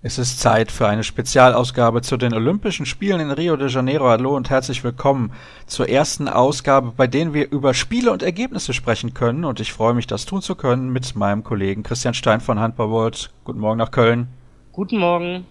Es ist Zeit für eine Spezialausgabe zu den Olympischen Spielen in Rio de Janeiro. Hallo und herzlich willkommen zur ersten Ausgabe, bei denen wir über Spiele und Ergebnisse sprechen können. Und ich freue mich, das tun zu können mit meinem Kollegen Christian Stein von Handball World. Guten Morgen nach Köln. Guten Morgen.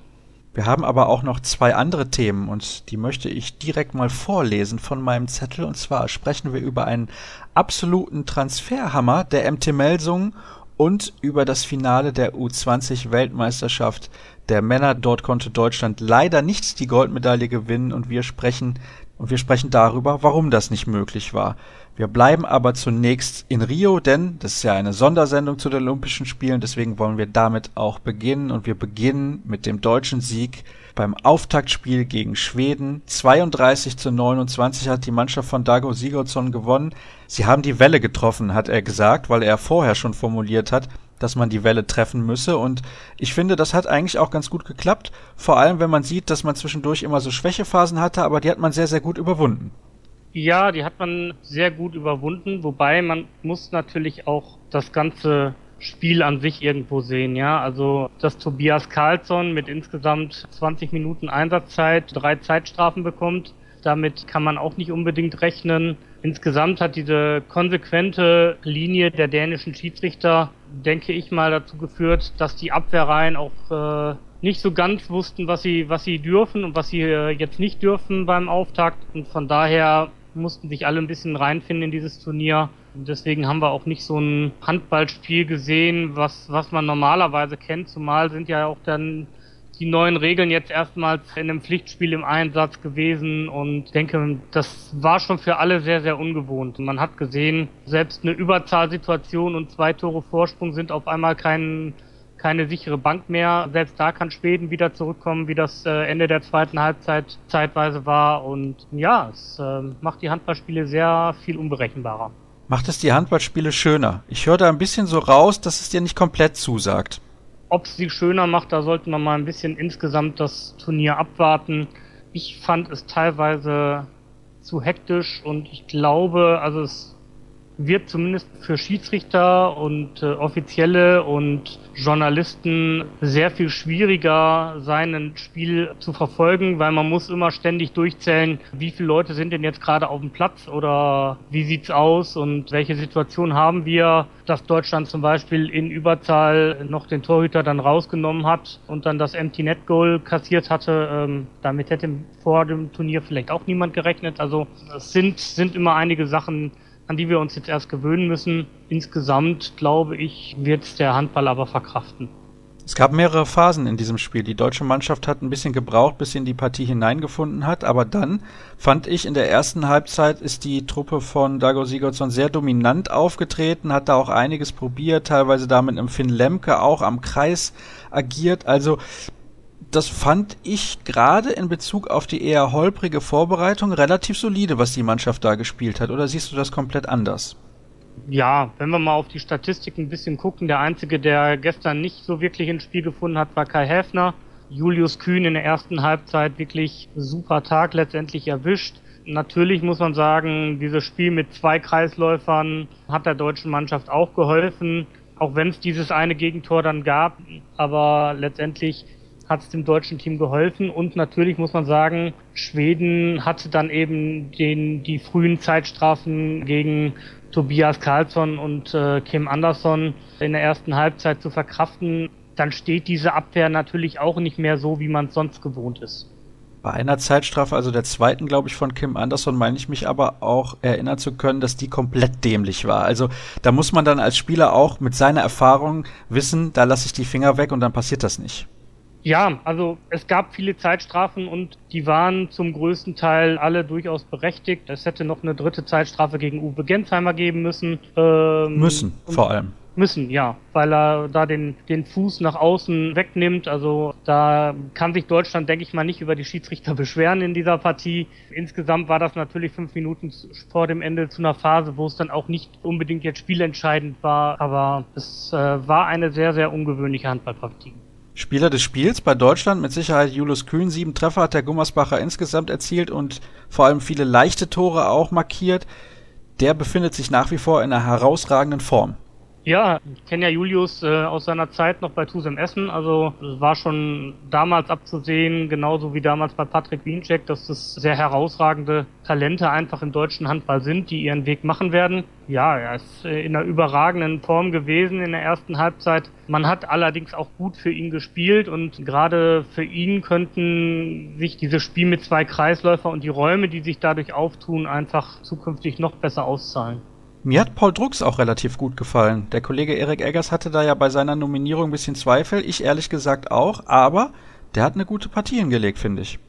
Wir haben aber auch noch zwei andere Themen und die möchte ich direkt mal vorlesen von meinem Zettel. Und zwar sprechen wir über einen absoluten Transferhammer der MT Melsungen und über das Finale der U20 Weltmeisterschaft der Männer. Dort konnte Deutschland leider nicht die Goldmedaille gewinnen und wir sprechen und wir sprechen darüber, warum das nicht möglich war. Wir bleiben aber zunächst in Rio, denn das ist ja eine Sondersendung zu den Olympischen Spielen, deswegen wollen wir damit auch beginnen und wir beginnen mit dem deutschen Sieg beim Auftaktspiel gegen Schweden. 32 zu 29 hat die Mannschaft von Dago Sigurdsson gewonnen. Sie haben die Welle getroffen, hat er gesagt, weil er vorher schon formuliert hat, dass man die Welle treffen müsse. Und ich finde, das hat eigentlich auch ganz gut geklappt. Vor allem, wenn man sieht, dass man zwischendurch immer so Schwächephasen hatte, aber die hat man sehr, sehr gut überwunden. Ja, die hat man sehr gut überwunden, wobei man muss natürlich auch das ganze Spiel an sich irgendwo sehen, ja. Also, dass Tobias Karlsson mit insgesamt 20 Minuten Einsatzzeit drei Zeitstrafen bekommt, damit kann man auch nicht unbedingt rechnen. Insgesamt hat diese konsequente Linie der dänischen Schiedsrichter, denke ich mal, dazu geführt, dass die Abwehrreihen auch äh, nicht so ganz wussten, was sie, was sie dürfen und was sie äh, jetzt nicht dürfen beim Auftakt. Und von daher mussten sich alle ein bisschen reinfinden in dieses Turnier. Und deswegen haben wir auch nicht so ein Handballspiel gesehen, was, was man normalerweise kennt. Zumal sind ja auch dann die neuen Regeln jetzt erstmals in einem Pflichtspiel im Einsatz gewesen und denke, das war schon für alle sehr, sehr ungewohnt. Man hat gesehen, selbst eine Überzahlsituation und zwei Tore Vorsprung sind auf einmal kein, keine sichere Bank mehr. Selbst da kann Schweden wieder zurückkommen, wie das äh, Ende der zweiten Halbzeit zeitweise war. Und ja, es äh, macht die Handballspiele sehr viel unberechenbarer. Macht es die Handballspiele schöner? Ich höre da ein bisschen so raus, dass es dir nicht komplett zusagt. Ob sie schöner macht, da sollten wir mal ein bisschen insgesamt das Turnier abwarten. Ich fand es teilweise zu hektisch und ich glaube, also es wird zumindest für Schiedsrichter und äh, Offizielle und Journalisten sehr viel schwieriger sein, ein Spiel zu verfolgen, weil man muss immer ständig durchzählen, wie viele Leute sind denn jetzt gerade auf dem Platz oder wie sieht's aus und welche Situation haben wir, dass Deutschland zum Beispiel in Überzahl noch den Torhüter dann rausgenommen hat und dann das Empty Net Goal kassiert hatte. Ähm, damit hätte vor dem Turnier vielleicht auch niemand gerechnet. Also es sind, sind immer einige Sachen, an die wir uns jetzt erst gewöhnen müssen. Insgesamt, glaube ich, wird der Handball aber verkraften. Es gab mehrere Phasen in diesem Spiel. Die deutsche Mannschaft hat ein bisschen gebraucht, bis sie in die Partie hineingefunden hat, aber dann fand ich in der ersten Halbzeit ist die Truppe von Dago Sigurdsson sehr dominant aufgetreten, hat da auch einiges probiert, teilweise da mit einem Finn Lemke auch am Kreis agiert. Also das fand ich gerade in Bezug auf die eher holprige Vorbereitung relativ solide, was die Mannschaft da gespielt hat. Oder siehst du das komplett anders? Ja, wenn wir mal auf die Statistiken ein bisschen gucken, der einzige, der gestern nicht so wirklich ins Spiel gefunden hat, war Kai Häfner. Julius Kühn in der ersten Halbzeit wirklich super Tag letztendlich erwischt. Natürlich muss man sagen, dieses Spiel mit zwei Kreisläufern hat der deutschen Mannschaft auch geholfen, auch wenn es dieses eine Gegentor dann gab. Aber letztendlich hat es dem deutschen Team geholfen und natürlich muss man sagen, Schweden hatte dann eben den, die frühen Zeitstrafen gegen Tobias Karlsson und äh, Kim Andersson in der ersten Halbzeit zu verkraften. Dann steht diese Abwehr natürlich auch nicht mehr so, wie man es sonst gewohnt ist. Bei einer Zeitstrafe, also der zweiten, glaube ich, von Kim Anderson, meine ich mich aber auch erinnern zu können, dass die komplett dämlich war. Also da muss man dann als Spieler auch mit seiner Erfahrung wissen, da lasse ich die Finger weg und dann passiert das nicht. Ja, also es gab viele Zeitstrafen und die waren zum größten Teil alle durchaus berechtigt. Es hätte noch eine dritte Zeitstrafe gegen Uwe Gensheimer geben müssen. Ähm, müssen, vor allem. Müssen, ja, weil er da den, den Fuß nach außen wegnimmt. Also da kann sich Deutschland, denke ich mal, nicht über die Schiedsrichter beschweren in dieser Partie. Insgesamt war das natürlich fünf Minuten vor dem Ende zu einer Phase, wo es dann auch nicht unbedingt jetzt spielentscheidend war. Aber es äh, war eine sehr, sehr ungewöhnliche Handballpartie. Spieler des Spiels bei Deutschland mit Sicherheit Julius Kühn. Sieben Treffer hat der Gummersbacher insgesamt erzielt und vor allem viele leichte Tore auch markiert. Der befindet sich nach wie vor in einer herausragenden Form. Ja, ich kenne ja Julius äh, aus seiner Zeit noch bei Tusem Essen. Also es war schon damals abzusehen, genauso wie damals bei Patrick Wiencheck, dass das sehr herausragende Talente einfach im deutschen Handball sind, die ihren Weg machen werden. Ja, er ist äh, in einer überragenden Form gewesen in der ersten Halbzeit. Man hat allerdings auch gut für ihn gespielt und gerade für ihn könnten sich dieses Spiel mit zwei Kreisläufer und die Räume, die sich dadurch auftun, einfach zukünftig noch besser auszahlen. Mir hat Paul Drucks auch relativ gut gefallen. Der Kollege Erik Eggers hatte da ja bei seiner Nominierung ein bisschen Zweifel, ich ehrlich gesagt auch, aber der hat eine gute Partie hingelegt, finde ich.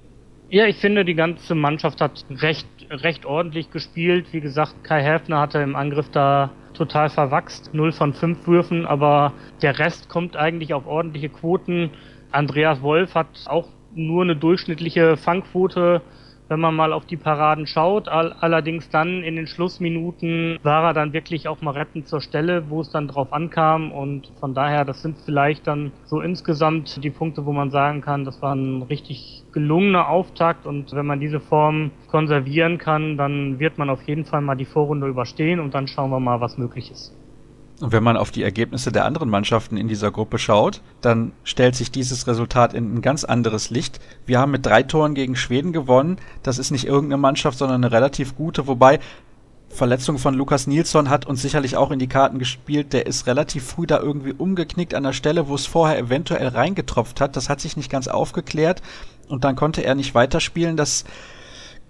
Ja, ich finde, die ganze Mannschaft hat recht, recht ordentlich gespielt. Wie gesagt, Kai Häfner hatte im Angriff da total verwachst. Null von fünf Würfen, aber der Rest kommt eigentlich auf ordentliche Quoten. Andreas Wolf hat auch nur eine durchschnittliche Fangquote wenn man mal auf die Paraden schaut. All allerdings dann in den Schlussminuten war er dann wirklich auch mal rettend zur Stelle, wo es dann drauf ankam. Und von daher, das sind vielleicht dann so insgesamt die Punkte, wo man sagen kann, das war ein richtig gelungener Auftakt. Und wenn man diese Form konservieren kann, dann wird man auf jeden Fall mal die Vorrunde überstehen und dann schauen wir mal, was möglich ist. Und wenn man auf die Ergebnisse der anderen Mannschaften in dieser Gruppe schaut, dann stellt sich dieses Resultat in ein ganz anderes Licht. Wir haben mit drei Toren gegen Schweden gewonnen. Das ist nicht irgendeine Mannschaft, sondern eine relativ gute. Wobei Verletzung von Lukas Nilsson hat uns sicherlich auch in die Karten gespielt. Der ist relativ früh da irgendwie umgeknickt an der Stelle, wo es vorher eventuell reingetropft hat. Das hat sich nicht ganz aufgeklärt und dann konnte er nicht weiterspielen. Das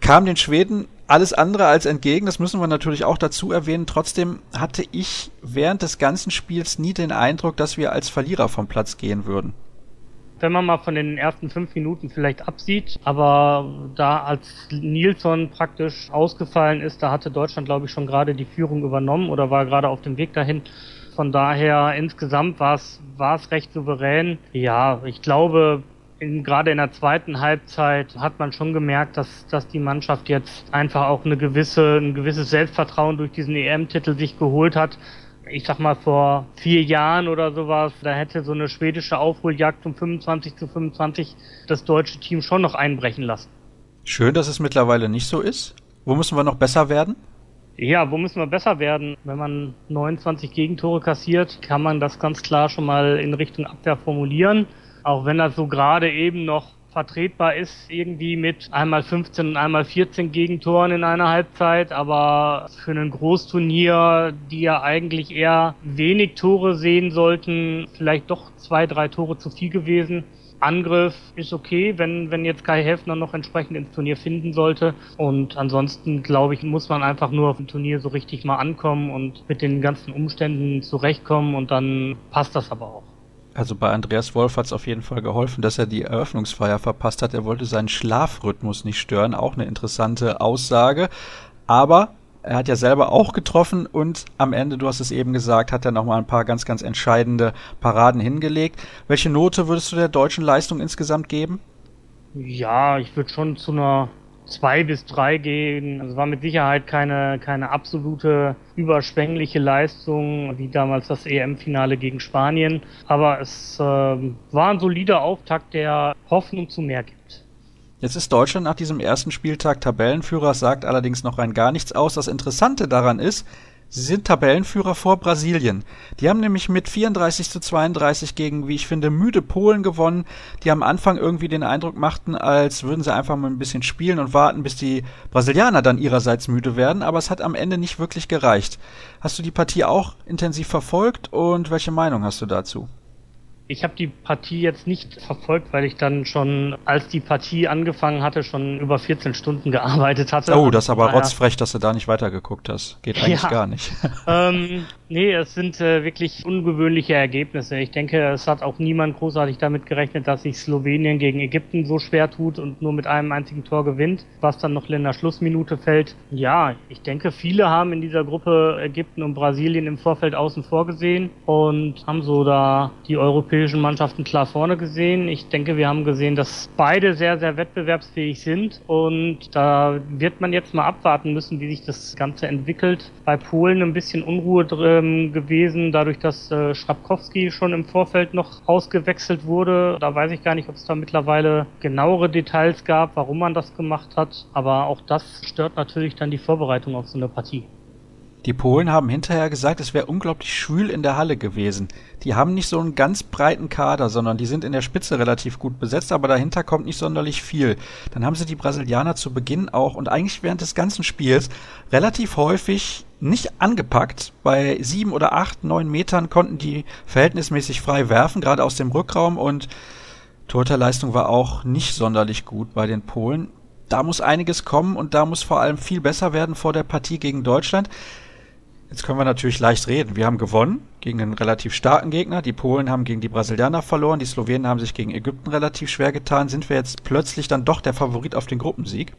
kam den Schweden alles andere als entgegen, das müssen wir natürlich auch dazu erwähnen. Trotzdem hatte ich während des ganzen Spiels nie den Eindruck, dass wir als Verlierer vom Platz gehen würden. Wenn man mal von den ersten fünf Minuten vielleicht absieht, aber da als Nilsson praktisch ausgefallen ist, da hatte Deutschland, glaube ich, schon gerade die Führung übernommen oder war gerade auf dem Weg dahin. Von daher insgesamt war es war es recht souverän. Ja, ich glaube, in, gerade in der zweiten Halbzeit hat man schon gemerkt, dass, dass die Mannschaft jetzt einfach auch eine gewisse, ein gewisses Selbstvertrauen durch diesen EM-Titel sich geholt hat. Ich sag mal, vor vier Jahren oder sowas, da hätte so eine schwedische Aufholjagd zum 25 zu 25 das deutsche Team schon noch einbrechen lassen. Schön, dass es mittlerweile nicht so ist. Wo müssen wir noch besser werden? Ja, wo müssen wir besser werden? Wenn man 29 Gegentore kassiert, kann man das ganz klar schon mal in Richtung Abwehr formulieren. Auch wenn das so gerade eben noch vertretbar ist, irgendwie mit einmal 15 und einmal 14 Gegentoren in einer Halbzeit, aber für ein Großturnier, die ja eigentlich eher wenig Tore sehen sollten, vielleicht doch zwei, drei Tore zu viel gewesen. Angriff ist okay, wenn, wenn jetzt Kai Häfner noch entsprechend ins Turnier finden sollte. Und ansonsten, glaube ich, muss man einfach nur auf dem Turnier so richtig mal ankommen und mit den ganzen Umständen zurechtkommen und dann passt das aber auch. Also bei Andreas Wolf hat es auf jeden Fall geholfen, dass er die Eröffnungsfeier verpasst hat. Er wollte seinen Schlafrhythmus nicht stören. Auch eine interessante Aussage. Aber er hat ja selber auch getroffen und am Ende, du hast es eben gesagt, hat er nochmal ein paar ganz, ganz entscheidende Paraden hingelegt. Welche Note würdest du der deutschen Leistung insgesamt geben? Ja, ich würde schon zu einer zwei bis drei gehen. Also war mit Sicherheit keine, keine absolute überschwängliche Leistung wie damals das EM-Finale gegen Spanien. Aber es äh, war ein solider Auftakt, der Hoffnung zu mehr gibt. Jetzt ist Deutschland nach diesem ersten Spieltag Tabellenführer, sagt allerdings noch rein gar nichts aus. Das Interessante daran ist, Sie sind Tabellenführer vor Brasilien. Die haben nämlich mit 34 zu 32 gegen, wie ich finde, müde Polen gewonnen, die am Anfang irgendwie den Eindruck machten, als würden sie einfach mal ein bisschen spielen und warten, bis die Brasilianer dann ihrerseits müde werden, aber es hat am Ende nicht wirklich gereicht. Hast du die Partie auch intensiv verfolgt und welche Meinung hast du dazu? Ich habe die Partie jetzt nicht verfolgt, weil ich dann schon, als die Partie angefangen hatte, schon über 14 Stunden gearbeitet hatte. Oh, das ist aber rotzfrech, dass du da nicht weitergeguckt hast. Geht eigentlich ja. gar nicht. ähm, nee, es sind äh, wirklich ungewöhnliche Ergebnisse. Ich denke, es hat auch niemand großartig damit gerechnet, dass sich Slowenien gegen Ägypten so schwer tut und nur mit einem einzigen Tor gewinnt, was dann noch in der Schlussminute fällt. Ja, ich denke, viele haben in dieser Gruppe Ägypten und Brasilien im Vorfeld außen vor gesehen und haben so da die europäische europäischen Mannschaften klar vorne gesehen. Ich denke, wir haben gesehen, dass beide sehr, sehr wettbewerbsfähig sind und da wird man jetzt mal abwarten müssen, wie sich das Ganze entwickelt. Bei Polen ein bisschen Unruhe drin gewesen, dadurch, dass äh, Schrapkowski schon im Vorfeld noch ausgewechselt wurde. Da weiß ich gar nicht, ob es da mittlerweile genauere Details gab, warum man das gemacht hat, aber auch das stört natürlich dann die Vorbereitung auf so eine Partie. Die Polen haben hinterher gesagt, es wäre unglaublich schwül in der Halle gewesen. Die haben nicht so einen ganz breiten Kader, sondern die sind in der Spitze relativ gut besetzt, aber dahinter kommt nicht sonderlich viel. Dann haben sie die Brasilianer zu Beginn auch und eigentlich während des ganzen Spiels relativ häufig nicht angepackt. Bei sieben oder acht, neun Metern konnten die verhältnismäßig frei werfen, gerade aus dem Rückraum und Torhüterleistung war auch nicht sonderlich gut bei den Polen. Da muss einiges kommen und da muss vor allem viel besser werden vor der Partie gegen Deutschland. Jetzt können wir natürlich leicht reden. Wir haben gewonnen gegen einen relativ starken Gegner. Die Polen haben gegen die Brasilianer verloren. Die Slowenen haben sich gegen Ägypten relativ schwer getan. Sind wir jetzt plötzlich dann doch der Favorit auf den Gruppensieg?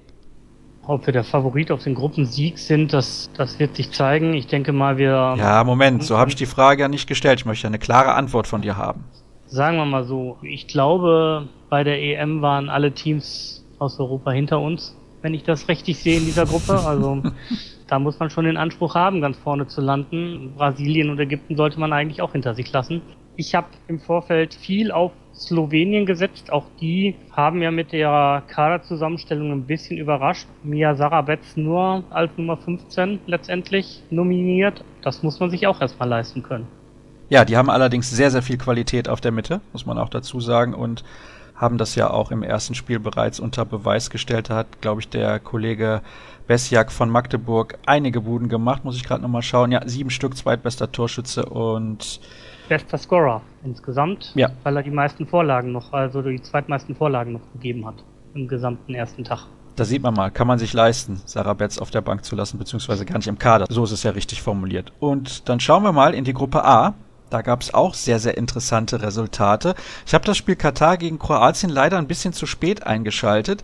Ob wir der Favorit auf den Gruppensieg sind, das, das wird sich zeigen. Ich denke mal, wir. Ja, Moment, so habe ich die Frage ja nicht gestellt. Ich möchte eine klare Antwort von dir haben. Sagen wir mal so. Ich glaube, bei der EM waren alle Teams aus Europa hinter uns, wenn ich das richtig sehe in dieser Gruppe. Also da muss man schon den Anspruch haben, ganz vorne zu landen. Brasilien und Ägypten sollte man eigentlich auch hinter sich lassen. Ich habe im Vorfeld viel auf Slowenien gesetzt. Auch die haben ja mit der Kaderzusammenstellung ein bisschen überrascht. Mia Sarabetz nur als Nummer 15 letztendlich nominiert. Das muss man sich auch erstmal leisten können. Ja, die haben allerdings sehr, sehr viel Qualität auf der Mitte, muss man auch dazu sagen. Und haben das ja auch im ersten Spiel bereits unter Beweis gestellt. Da hat, glaube ich, der Kollege Besjak von Magdeburg einige Buden gemacht, muss ich gerade nochmal schauen. Ja, sieben Stück, zweitbester Torschütze und bester Scorer insgesamt, ja. weil er die meisten Vorlagen noch, also die zweitmeisten Vorlagen noch gegeben hat im gesamten ersten Tag. Da sieht man mal, kann man sich leisten, Sarah Betz auf der Bank zu lassen, beziehungsweise gar nicht im Kader. So ist es ja richtig formuliert. Und dann schauen wir mal in die Gruppe A. Da gab es auch sehr, sehr interessante Resultate. Ich habe das Spiel Katar gegen Kroatien leider ein bisschen zu spät eingeschaltet.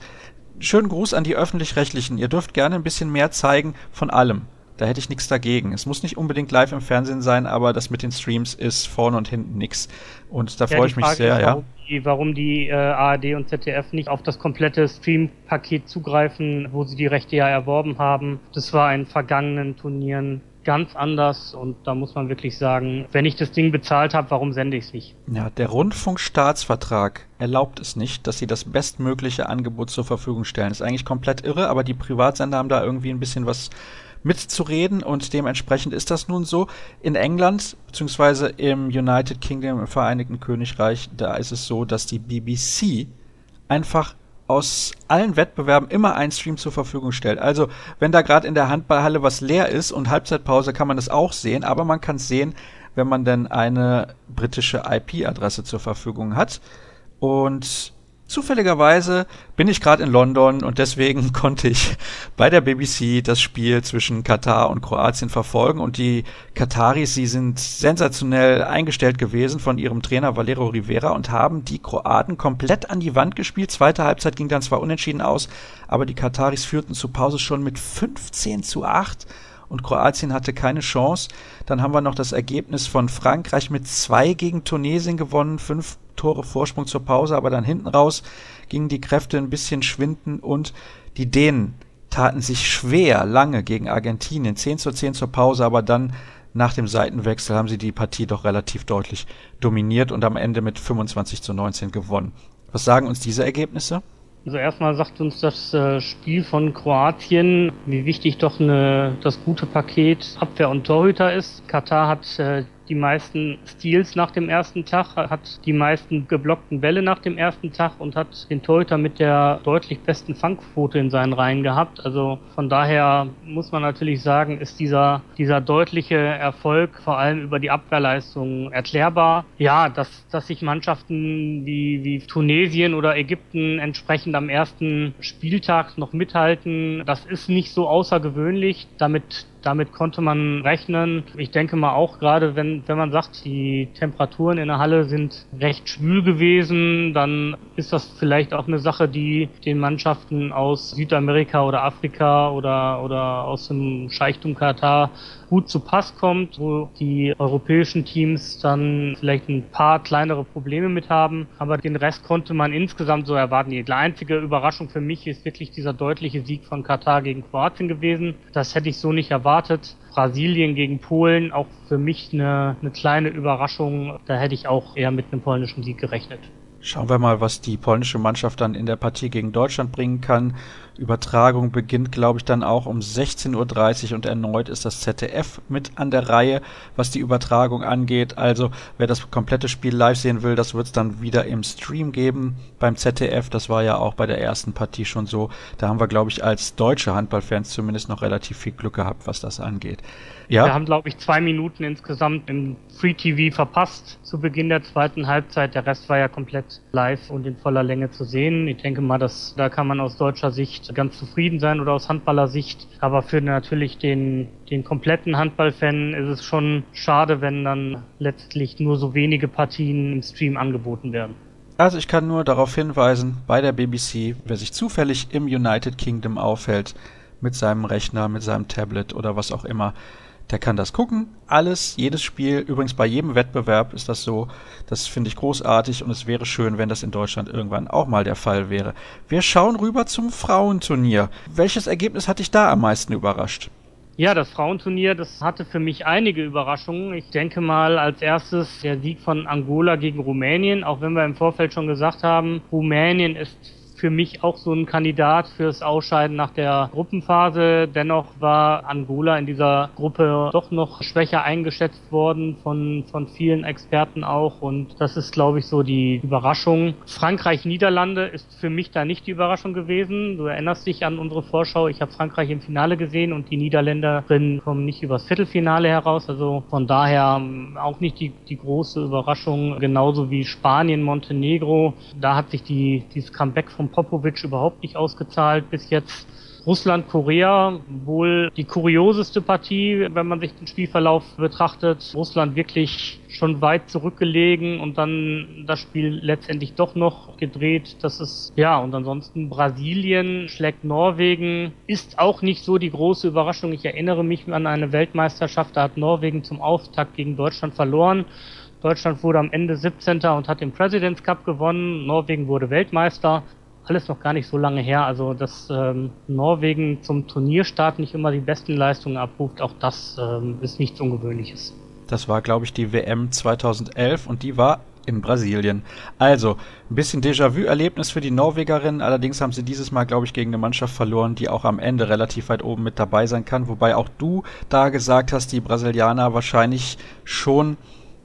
Schönen Gruß an die öffentlich-rechtlichen. Ihr dürft gerne ein bisschen mehr zeigen von allem. Da hätte ich nichts dagegen. Es muss nicht unbedingt live im Fernsehen sein, aber das mit den Streams ist vorne und hinten nix. Und da ja, freue ich mich sehr, ist, ja. Warum die, warum die äh, ARD und ZDF nicht auf das komplette Stream-Paket zugreifen, wo sie die Rechte ja erworben haben. Das war in vergangenen Turnieren ganz anders und da muss man wirklich sagen, wenn ich das Ding bezahlt habe, warum sende ich es nicht? Ja, der Rundfunkstaatsvertrag erlaubt es nicht, dass sie das bestmögliche Angebot zur Verfügung stellen. ist eigentlich komplett irre, aber die Privatsender haben da irgendwie ein bisschen was mitzureden und dementsprechend ist das nun so. In England beziehungsweise im United Kingdom, im Vereinigten Königreich, da ist es so, dass die BBC einfach aus allen Wettbewerben immer einen Stream zur Verfügung stellt. Also, wenn da gerade in der Handballhalle was leer ist und Halbzeitpause, kann man das auch sehen, aber man kann es sehen, wenn man denn eine britische IP-Adresse zur Verfügung hat. Und Zufälligerweise bin ich gerade in London und deswegen konnte ich bei der BBC das Spiel zwischen Katar und Kroatien verfolgen und die Kataris, sie sind sensationell eingestellt gewesen von ihrem Trainer Valero Rivera und haben die Kroaten komplett an die Wand gespielt. Zweite Halbzeit ging dann zwar unentschieden aus, aber die Kataris führten zur Pause schon mit 15 zu 8 und Kroatien hatte keine Chance. Dann haben wir noch das Ergebnis von Frankreich mit zwei gegen Tunesien gewonnen, fünf Tore Vorsprung zur Pause, aber dann hinten raus gingen die Kräfte ein bisschen schwinden und die Dänen taten sich schwer lange gegen Argentinien. 10 zu 10 zur Pause, aber dann nach dem Seitenwechsel haben sie die Partie doch relativ deutlich dominiert und am Ende mit 25 zu 19 gewonnen. Was sagen uns diese Ergebnisse? Also erstmal sagt uns das äh, Spiel von Kroatien, wie wichtig doch eine, das gute Paket Abwehr und Torhüter ist. Katar hat äh, die meisten Steals nach dem ersten Tag, hat die meisten geblockten Bälle nach dem ersten Tag und hat den Torhüter mit der deutlich besten Fangquote in seinen Reihen gehabt. Also von daher muss man natürlich sagen, ist dieser, dieser deutliche Erfolg vor allem über die Abwehrleistung erklärbar. Ja, dass, dass sich Mannschaften wie, wie Tunesien oder Ägypten entsprechend am ersten Spieltag noch mithalten, das ist nicht so außergewöhnlich. Damit damit konnte man rechnen. Ich denke mal auch gerade, wenn, wenn man sagt, die Temperaturen in der Halle sind recht schwül gewesen, dann ist das vielleicht auch eine Sache, die den Mannschaften aus Südamerika oder Afrika oder, oder aus dem Scheichtum Katar gut zu Pass kommt, wo die europäischen Teams dann vielleicht ein paar kleinere Probleme mit haben. Aber den Rest konnte man insgesamt so erwarten. Die einzige Überraschung für mich ist wirklich dieser deutliche Sieg von Katar gegen Kroatien gewesen. Das hätte ich so nicht erwartet. Brasilien gegen Polen, auch für mich eine, eine kleine Überraschung. Da hätte ich auch eher mit einem polnischen Sieg gerechnet. Schauen wir mal, was die polnische Mannschaft dann in der Partie gegen Deutschland bringen kann. Übertragung beginnt, glaube ich, dann auch um 16.30 Uhr und erneut ist das ZDF mit an der Reihe, was die Übertragung angeht. Also wer das komplette Spiel live sehen will, das wird es dann wieder im Stream geben beim ZDF. Das war ja auch bei der ersten Partie schon so. Da haben wir, glaube ich, als deutsche Handballfans zumindest noch relativ viel Glück gehabt, was das angeht. Ja. Wir haben, glaube ich, zwei Minuten insgesamt im Free TV verpasst zu Beginn der zweiten Halbzeit. Der Rest war ja komplett live und in voller Länge zu sehen. Ich denke mal, dass da kann man aus deutscher Sicht ganz zufrieden sein oder aus Handballersicht. Aber für natürlich den, den kompletten Handballfan ist es schon schade, wenn dann letztlich nur so wenige Partien im Stream angeboten werden. Also ich kann nur darauf hinweisen, bei der BBC, wer sich zufällig im United Kingdom aufhält, mit seinem Rechner, mit seinem Tablet oder was auch immer, der kann das gucken. Alles, jedes Spiel, übrigens bei jedem Wettbewerb ist das so. Das finde ich großartig und es wäre schön, wenn das in Deutschland irgendwann auch mal der Fall wäre. Wir schauen rüber zum Frauenturnier. Welches Ergebnis hat dich da am meisten überrascht? Ja, das Frauenturnier, das hatte für mich einige Überraschungen. Ich denke mal als erstes der Sieg von Angola gegen Rumänien, auch wenn wir im Vorfeld schon gesagt haben, Rumänien ist für mich auch so ein Kandidat fürs Ausscheiden nach der Gruppenphase. Dennoch war Angola in dieser Gruppe doch noch schwächer eingeschätzt worden von, von vielen Experten auch. Und das ist, glaube ich, so die Überraschung. Frankreich-Niederlande ist für mich da nicht die Überraschung gewesen. Du erinnerst dich an unsere Vorschau. Ich habe Frankreich im Finale gesehen und die Niederländerinnen kommen nicht übers Viertelfinale heraus. Also von daher ähm, auch nicht die, die große Überraschung. Genauso wie Spanien, Montenegro. Da hat sich die, dieses Comeback vom Popovic überhaupt nicht ausgezahlt bis jetzt. Russland, Korea, wohl die kurioseste Partie, wenn man sich den Spielverlauf betrachtet. Russland wirklich schon weit zurückgelegen und dann das Spiel letztendlich doch noch gedreht. Das ist, ja, und ansonsten Brasilien schlägt Norwegen, ist auch nicht so die große Überraschung. Ich erinnere mich an eine Weltmeisterschaft, da hat Norwegen zum Auftakt gegen Deutschland verloren. Deutschland wurde am Ende 17. und hat den Presidents Cup gewonnen. Norwegen wurde Weltmeister alles noch gar nicht so lange her. Also, dass ähm, Norwegen zum Turnierstart nicht immer die besten Leistungen abruft, auch das ähm, ist nichts Ungewöhnliches. Das war, glaube ich, die WM 2011 und die war in Brasilien. Also, ein bisschen Déjà-vu-Erlebnis für die Norwegerinnen. Allerdings haben sie dieses Mal, glaube ich, gegen eine Mannschaft verloren, die auch am Ende relativ weit oben mit dabei sein kann. Wobei auch du da gesagt hast, die Brasilianer wahrscheinlich schon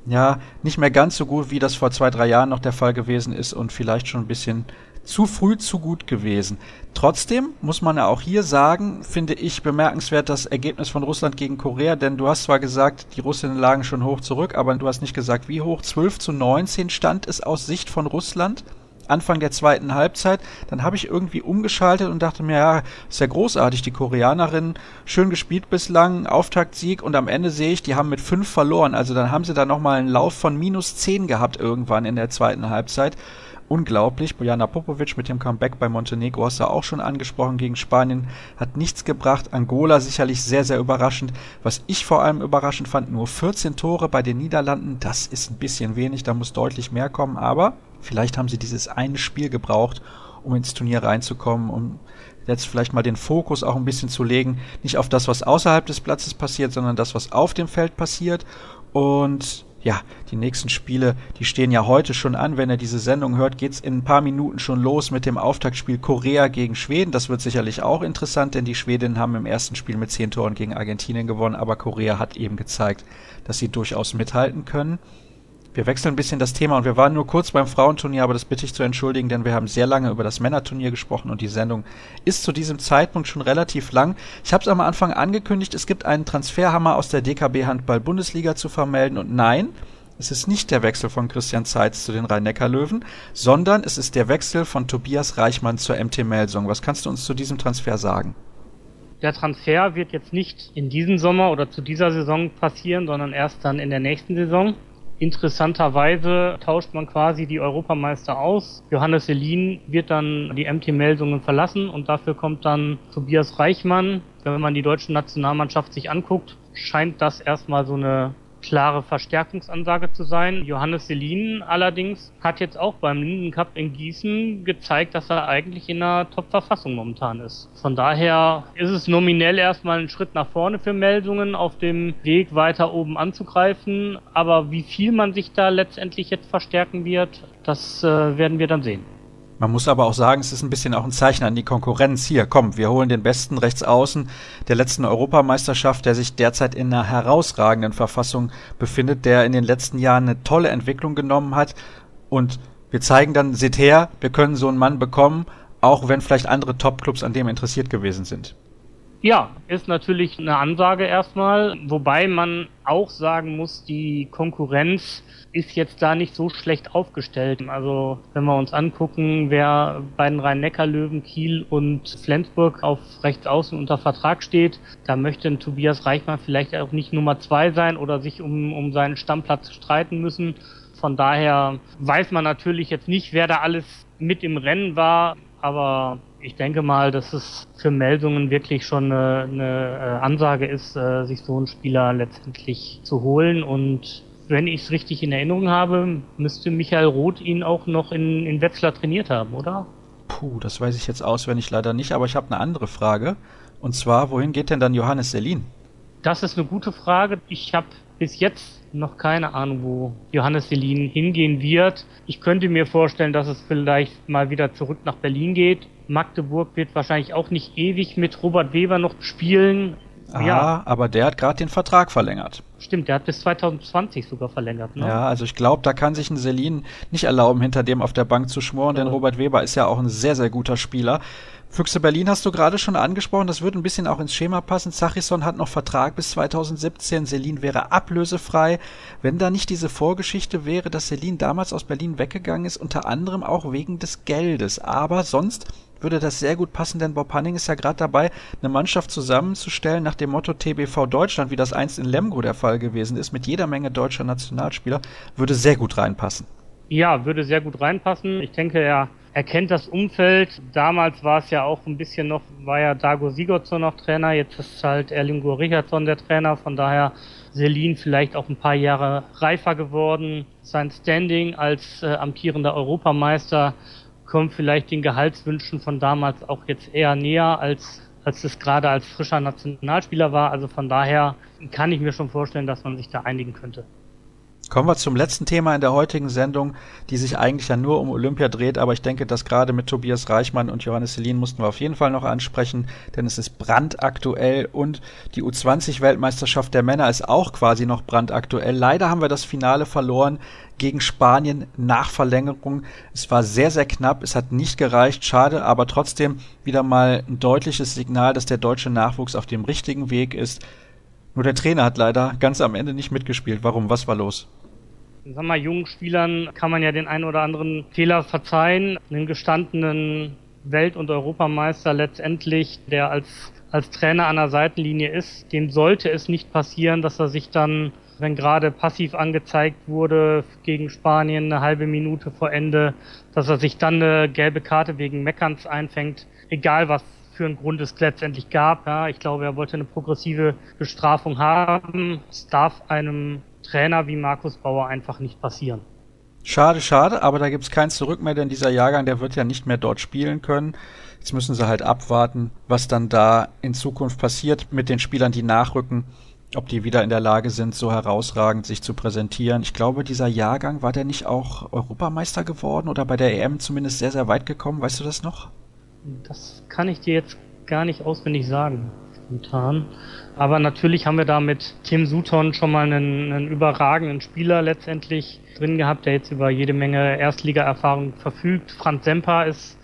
ja, nicht mehr ganz so gut, wie das vor zwei, drei Jahren noch der Fall gewesen ist und vielleicht schon ein bisschen zu früh zu gut gewesen. Trotzdem muss man ja auch hier sagen, finde ich bemerkenswert das Ergebnis von Russland gegen Korea, denn du hast zwar gesagt, die Russinnen lagen schon hoch zurück, aber du hast nicht gesagt, wie hoch. 12 zu 19 stand es aus Sicht von Russland. Anfang der zweiten Halbzeit, dann habe ich irgendwie umgeschaltet und dachte mir, ja, ist ja großartig, die Koreanerinnen, schön gespielt bislang, Auftaktsieg und am Ende sehe ich, die haben mit fünf verloren, also dann haben sie da nochmal einen Lauf von minus zehn gehabt irgendwann in der zweiten Halbzeit unglaublich. Bojana Popovic mit dem Comeback bei Montenegro hast du auch schon angesprochen gegen Spanien. Hat nichts gebracht. Angola sicherlich sehr, sehr überraschend. Was ich vor allem überraschend fand, nur 14 Tore bei den Niederlanden. Das ist ein bisschen wenig. Da muss deutlich mehr kommen. Aber vielleicht haben sie dieses eine Spiel gebraucht, um ins Turnier reinzukommen, um jetzt vielleicht mal den Fokus auch ein bisschen zu legen. Nicht auf das, was außerhalb des Platzes passiert, sondern das, was auf dem Feld passiert. Und ja, die nächsten Spiele, die stehen ja heute schon an. Wenn ihr diese Sendung hört, geht's in ein paar Minuten schon los mit dem Auftaktspiel Korea gegen Schweden. Das wird sicherlich auch interessant, denn die Schwedinnen haben im ersten Spiel mit zehn Toren gegen Argentinien gewonnen, aber Korea hat eben gezeigt, dass sie durchaus mithalten können. Wir wechseln ein bisschen das Thema und wir waren nur kurz beim Frauenturnier, aber das bitte ich zu entschuldigen, denn wir haben sehr lange über das Männerturnier gesprochen und die Sendung ist zu diesem Zeitpunkt schon relativ lang. Ich habe es am Anfang angekündigt, es gibt einen Transferhammer aus der DKB Handball Bundesliga zu vermelden und nein, es ist nicht der Wechsel von Christian Zeitz zu den Rhein-Neckar-Löwen, sondern es ist der Wechsel von Tobias Reichmann zur MT Melsung. Was kannst du uns zu diesem Transfer sagen? Der Transfer wird jetzt nicht in diesem Sommer oder zu dieser Saison passieren, sondern erst dann in der nächsten Saison. Interessanterweise tauscht man quasi die Europameister aus. Johannes Selin wird dann die MT Melsungen verlassen und dafür kommt dann Tobias Reichmann. Wenn man die deutsche Nationalmannschaft sich anguckt, scheint das erstmal so eine klare Verstärkungsansage zu sein. Johannes Selin allerdings hat jetzt auch beim Linden Cup in Gießen gezeigt, dass er eigentlich in einer Top-Verfassung momentan ist. Von daher ist es nominell erstmal ein Schritt nach vorne für Meldungen auf dem Weg weiter oben anzugreifen. Aber wie viel man sich da letztendlich jetzt verstärken wird, das äh, werden wir dann sehen. Man muss aber auch sagen, es ist ein bisschen auch ein Zeichen an die Konkurrenz. Hier, komm, wir holen den besten Rechtsaußen der letzten Europameisterschaft, der sich derzeit in einer herausragenden Verfassung befindet, der in den letzten Jahren eine tolle Entwicklung genommen hat. Und wir zeigen dann, seht her, wir können so einen Mann bekommen, auch wenn vielleicht andere Topclubs an dem interessiert gewesen sind. Ja, ist natürlich eine Ansage erstmal, wobei man auch sagen muss, die Konkurrenz ist jetzt da nicht so schlecht aufgestellt. Also wenn wir uns angucken, wer bei den Rhein-Neckar-Löwen, Kiel und Flensburg auf rechts außen unter Vertrag steht, da möchte ein Tobias Reichmann vielleicht auch nicht Nummer zwei sein oder sich um, um seinen Stammplatz streiten müssen. Von daher weiß man natürlich jetzt nicht, wer da alles mit im Rennen war, aber ich denke mal, dass es für Meldungen wirklich schon eine, eine äh, Ansage ist, äh, sich so einen Spieler letztendlich zu holen. Und wenn ich es richtig in Erinnerung habe, müsste Michael Roth ihn auch noch in, in Wetzlar trainiert haben, oder? Puh, das weiß ich jetzt auswendig leider nicht, aber ich habe eine andere Frage. Und zwar, wohin geht denn dann Johannes Selin? Das ist eine gute Frage. Ich habe bis jetzt noch keine Ahnung, wo Johannes Selin hingehen wird. Ich könnte mir vorstellen, dass es vielleicht mal wieder zurück nach Berlin geht. Magdeburg wird wahrscheinlich auch nicht ewig mit Robert Weber noch spielen. Ah, ja. aber der hat gerade den Vertrag verlängert. Stimmt, der hat bis 2020 sogar verlängert. Ne? Ja, also ich glaube, da kann sich ein Selin nicht erlauben, hinter dem auf der Bank zu schmoren, ja. denn Robert Weber ist ja auch ein sehr, sehr guter Spieler. Füchse Berlin hast du gerade schon angesprochen, das würde ein bisschen auch ins Schema passen. Zachisson hat noch Vertrag bis 2017, Selin wäre ablösefrei. Wenn da nicht diese Vorgeschichte wäre, dass Selin damals aus Berlin weggegangen ist, unter anderem auch wegen des Geldes. Aber sonst würde das sehr gut passen, denn Bob Hanning ist ja gerade dabei, eine Mannschaft zusammenzustellen nach dem Motto TBV Deutschland, wie das einst in Lemgo der Fall gewesen ist, mit jeder Menge deutscher Nationalspieler, würde sehr gut reinpassen. Ja, würde sehr gut reinpassen. Ich denke, er er kennt das Umfeld. Damals war es ja auch ein bisschen noch, war ja Dago Sigurdsson noch Trainer, jetzt ist halt Erlingur Richardson der Trainer, von daher Selin vielleicht auch ein paar Jahre reifer geworden. Sein Standing als äh, amtierender Europameister kommt vielleicht den Gehaltswünschen von damals auch jetzt eher näher, als, als es gerade als frischer Nationalspieler war. Also von daher kann ich mir schon vorstellen, dass man sich da einigen könnte. Kommen wir zum letzten Thema in der heutigen Sendung, die sich eigentlich ja nur um Olympia dreht, aber ich denke, dass gerade mit Tobias Reichmann und Johannes Selin mussten wir auf jeden Fall noch ansprechen, denn es ist brandaktuell und die U20-Weltmeisterschaft der Männer ist auch quasi noch brandaktuell. Leider haben wir das Finale verloren gegen Spanien nach Verlängerung. Es war sehr, sehr knapp, es hat nicht gereicht, schade, aber trotzdem wieder mal ein deutliches Signal, dass der deutsche Nachwuchs auf dem richtigen Weg ist. Nur der Trainer hat leider ganz am Ende nicht mitgespielt. Warum? Was war los? Sag mal, jungen Spielern kann man ja den einen oder anderen Fehler verzeihen. Einen gestandenen Welt- und Europameister letztendlich, der als, als Trainer an der Seitenlinie ist, dem sollte es nicht passieren, dass er sich dann, wenn gerade passiv angezeigt wurde gegen Spanien eine halbe Minute vor Ende, dass er sich dann eine gelbe Karte wegen Meckerns einfängt, egal was für einen Grund es letztendlich gab. Ja, ich glaube, er wollte eine progressive Bestrafung haben. Es darf einem Trainer wie Markus Bauer einfach nicht passieren. Schade, schade, aber da gibt's kein Zurück mehr, denn dieser Jahrgang, der wird ja nicht mehr dort spielen können. Jetzt müssen sie halt abwarten, was dann da in Zukunft passiert mit den Spielern, die nachrücken, ob die wieder in der Lage sind, so herausragend sich zu präsentieren. Ich glaube, dieser Jahrgang, war der nicht auch Europameister geworden oder bei der EM zumindest sehr, sehr weit gekommen? Weißt du das noch? Das kann ich dir jetzt gar nicht auswendig sagen, spontan. Aber natürlich haben wir da mit Tim Sutton schon mal einen, einen überragenden Spieler letztendlich drin gehabt, der jetzt über jede Menge Erstliga-Erfahrung verfügt. Franz Semper ist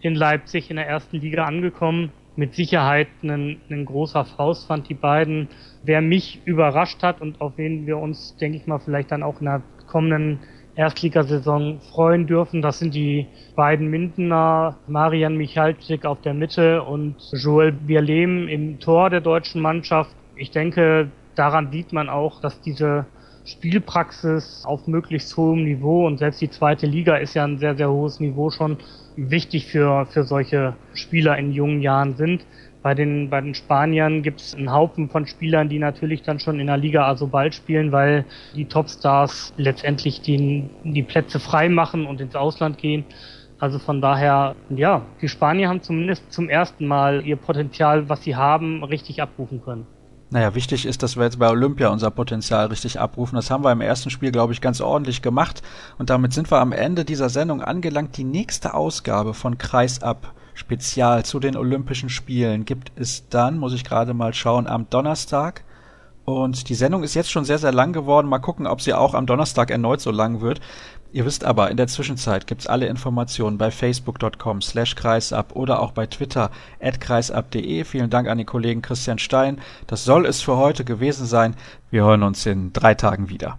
in Leipzig in der ersten Liga angekommen. Mit Sicherheit ein, großer Faust fand die beiden. Wer mich überrascht hat und auf wen wir uns, denke ich mal, vielleicht dann auch in der kommenden Erstligasaison freuen dürfen. Das sind die beiden Mindener, Marian Michalczyk auf der Mitte und Joel Bierlehm im Tor der deutschen Mannschaft. Ich denke, daran sieht man auch, dass diese Spielpraxis auf möglichst hohem Niveau und selbst die zweite Liga ist ja ein sehr, sehr hohes Niveau schon wichtig für, für solche Spieler in jungen Jahren sind. Bei den, bei den Spaniern gibt es einen Haufen von Spielern, die natürlich dann schon in der Liga bald spielen, weil die Topstars letztendlich die, die Plätze frei machen und ins Ausland gehen. Also von daher, ja, die Spanier haben zumindest zum ersten Mal ihr Potenzial, was sie haben, richtig abrufen können. Naja, wichtig ist, dass wir jetzt bei Olympia unser Potenzial richtig abrufen. Das haben wir im ersten Spiel, glaube ich, ganz ordentlich gemacht. Und damit sind wir am Ende dieser Sendung angelangt. Die nächste Ausgabe von Kreisab Spezial zu den Olympischen Spielen gibt es dann, muss ich gerade mal schauen, am Donnerstag. Und die Sendung ist jetzt schon sehr, sehr lang geworden. Mal gucken, ob sie auch am Donnerstag erneut so lang wird. Ihr wisst aber, in der Zwischenzeit gibt's alle Informationen bei facebook.com slash kreisab oder auch bei Twitter at kreisab.de. Vielen Dank an den Kollegen Christian Stein. Das soll es für heute gewesen sein. Wir hören uns in drei Tagen wieder.